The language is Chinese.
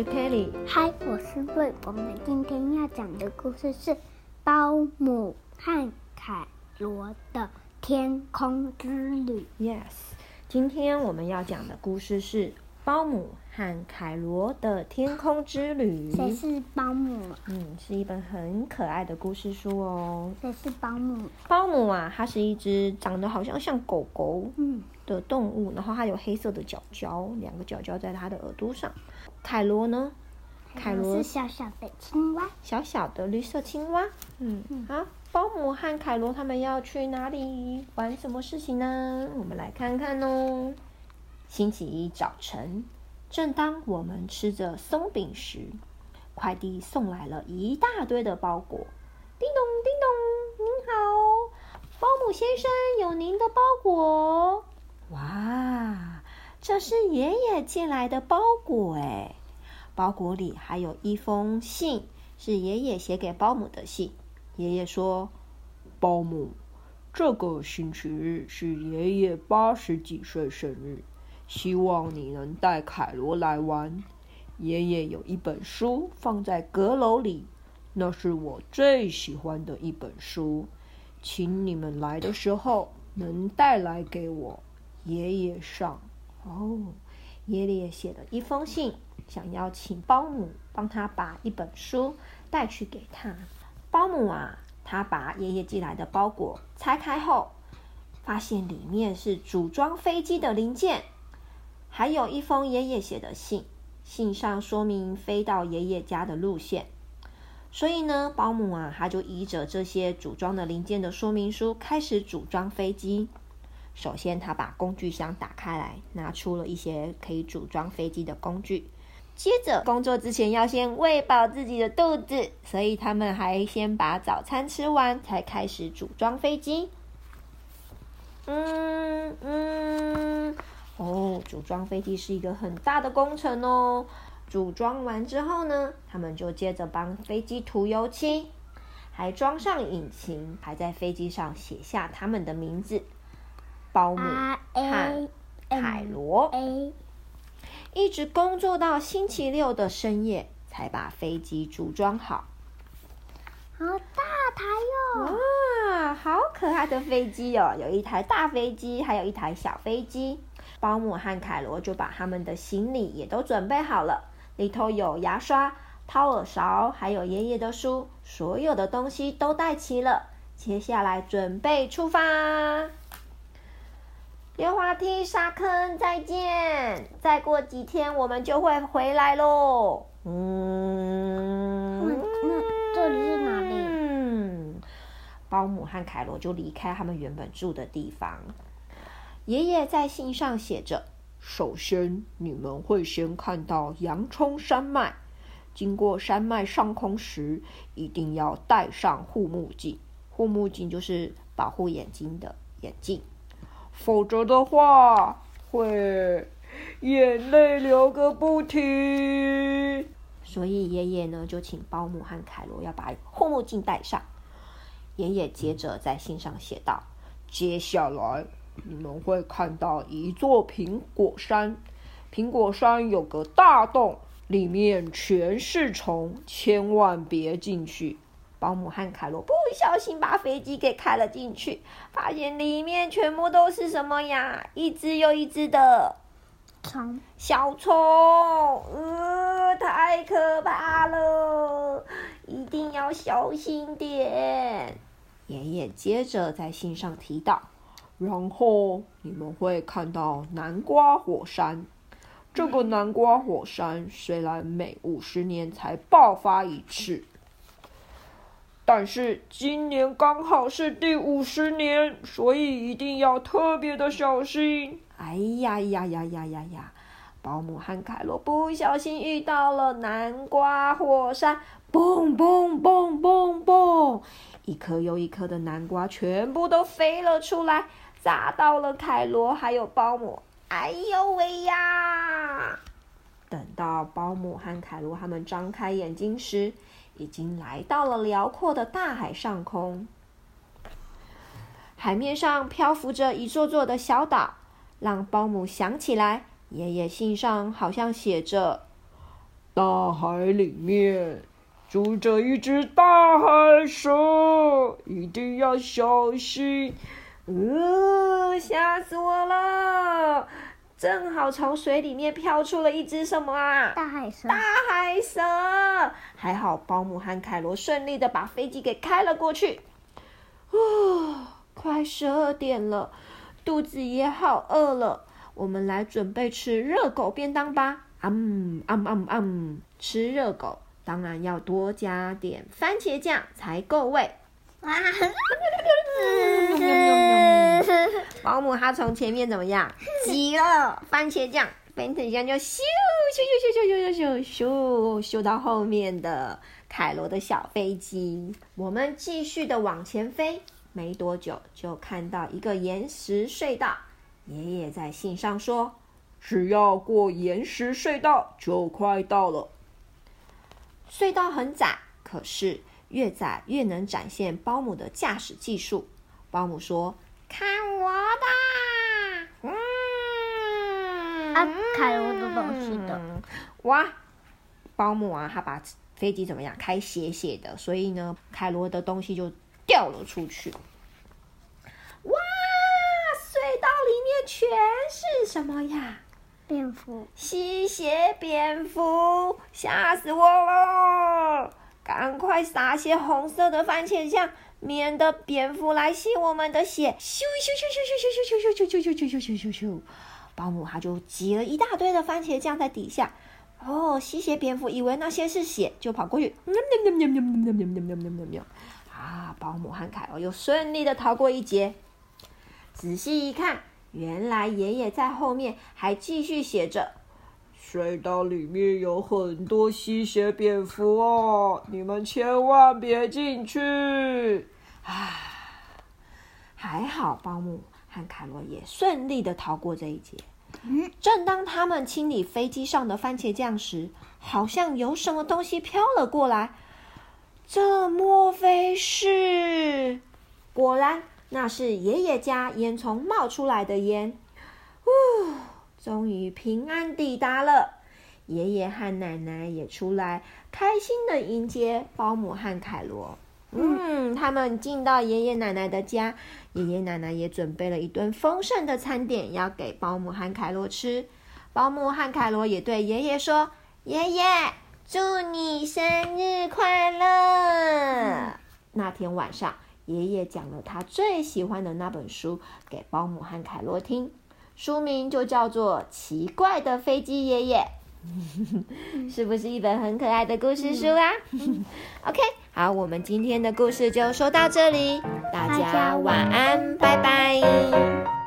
是 Kelly。嗨，我是瑞。我们今天要讲的故事是《包姆和凯罗的天空之旅》。Yes，今天我们要讲的故事是《包姆和凯罗的天空之旅》。谁是包姆？嗯，是一本很可爱的故事书哦。谁是包姆？包姆啊，它是一只长得好像像狗狗。嗯。的动物，然后它有黑色的角角，两个角角在它的耳朵上。凯罗呢？凯罗是小小的青蛙，小小的绿色青蛙。嗯，好，保姆和凯罗他们要去哪里玩？什么事情呢？我们来看看哦。星期一早晨，正当我们吃着松饼时，快递送来了一大堆的包裹。叮咚叮咚，您好，保姆先生，有您的包裹。哇，这是爷爷寄来的包裹哎！包裹里还有一封信，是爷爷写给包姆的信。爷爷说：“包姆，这个星期日是爷爷八十几岁生日，希望你能带凯罗来玩。爷爷有一本书放在阁楼里，那是我最喜欢的一本书，请你们来的时候能带来给我。”爷爷上哦，爷爷写了一封信，想要请包姆帮他把一本书带去给他。包姆啊，他把爷爷寄来的包裹拆开后，发现里面是组装飞机的零件，还有一封爷爷写的信，信上说明飞到爷爷家的路线。所以呢，包姆啊，他就依着这些组装的零件的说明书，开始组装飞机。首先，他把工具箱打开来，拿出了一些可以组装飞机的工具。接着，工作之前要先喂饱自己的肚子，所以他们还先把早餐吃完，才开始组装飞机。嗯嗯，哦，组装飞机是一个很大的工程哦。组装完之后呢，他们就接着帮飞机涂油漆，还装上引擎，还在飞机上写下他们的名字。包姆和凯罗一直工作到星期六的深夜，才把飞机组装好。好大台哟！哇，好可爱的飞机哦！有一台大飞机，还有一台小飞机。保姆和凯罗就把他们的行李也都准备好了，里头有牙刷、掏耳勺，还有爷爷的书，所有的东西都带齐了。接下来准备出发。溜滑梯、沙坑，再见！再过几天我们就会回来喽。嗯，那这里是哪里？嗯，包姆和凯罗就离开他们原本住的地方。爷爷在信上写着：“首先，你们会先看到洋葱山脉。经过山脉上空时，一定要戴上护目镜。护目镜就是保护眼睛的眼镜。”否则的话，会眼泪流个不停。所以爷爷呢，就请保姆和凯罗要把护目镜戴上。爷爷接着在信上写道：“接下来你们会看到一座苹果山，苹果山有个大洞，里面全是虫，千万别进去。”包姆和凯罗不小心把飞机给开了进去，发现里面全部都是什么呀？一只又一只的虫，小虫，呃，太可怕了，一定要小心点。爷爷接着在信上提到，然后你们会看到南瓜火山。这个南瓜火山虽然每五十年才爆发一次。但是今年刚好是第五十年，所以一定要特别的小心。哎呀呀呀呀呀呀！保姆和凯罗不小心遇到了南瓜火山，嘣嘣嘣嘣嘣，一颗又一颗的南瓜全部都飞了出来，砸到了凯罗还有保姆。哎呦喂呀！等到保姆和凯罗他们张开眼睛时，已经来到了辽阔的大海上空，海面上漂浮着一座座的小岛，让包姆想起来，爷爷信上好像写着：“大海里面住着一只大海蛇，一定要小心。呃，吓死我了！正好从水里面飘出了一只什么啊？大海蛇。大海蛇。还好保姆和凯罗顺利的把飞机给开了过去。哦，快十二点了，肚子也好饿了。我们来准备吃热狗便当吧！嗯嗯嗯嗯，吃热狗当然要多加点番茄酱才够味。哇！保姆他从前面怎么样？挤了番茄酱，番茄酱就咻咻咻咻咻咻咻咻咻到后面的凯罗的小飞机。我们继续的往前飞，没多久就看到一个岩石隧道。爷爷在信上说：“只要过岩石隧道，就快到了。”隧道很窄，可是越窄越能展现保姆的驾驶技术。保姆说：“看我的！”嗯，啊，凯罗的东西的。哇，保姆啊，他把飞机怎么样开斜斜的，所以呢，凯罗的东西就掉了出去。哇，隧道里面全是什么呀？蝙蝠，吸血蝙蝠，吓死我了！赶快撒些红色的番茄酱，免得蝙蝠来吸我们的血。咻咻咻咻咻咻咻咻咻咻咻咻咻咻咻！保姆他就挤了一大堆的番茄酱在底下。哦，吸血蝙蝠以为那些是血，就跑过去。啊！保姆和凯尔又顺利的逃过一劫。仔细一看。原来爷爷在后面还继续写着：“隧道里面有很多吸血蝙蝠哦，你们千万别进去。”啊，还好保姆和凯罗也顺利的逃过这一劫。正当他们清理飞机上的番茄酱时，好像有什么东西飘了过来。这莫非是？果然。那是爷爷家烟囱冒出来的烟，终于平安抵达了。爷爷和奶奶也出来，开心的迎接保姆和凯罗。嗯，他们进到爷爷奶奶的家，爷爷奶奶也准备了一顿丰盛的餐点要给保姆和凯罗吃。保姆和凯罗也对爷爷说：“爷爷，祝你生日快乐！”嗯，那天晚上。爷爷讲了他最喜欢的那本书给保姆和凯罗听，书名就叫做《奇怪的飞机爷爷》，是不是一本很可爱的故事书啊？OK，好，我们今天的故事就说到这里，大家晚安，拜拜。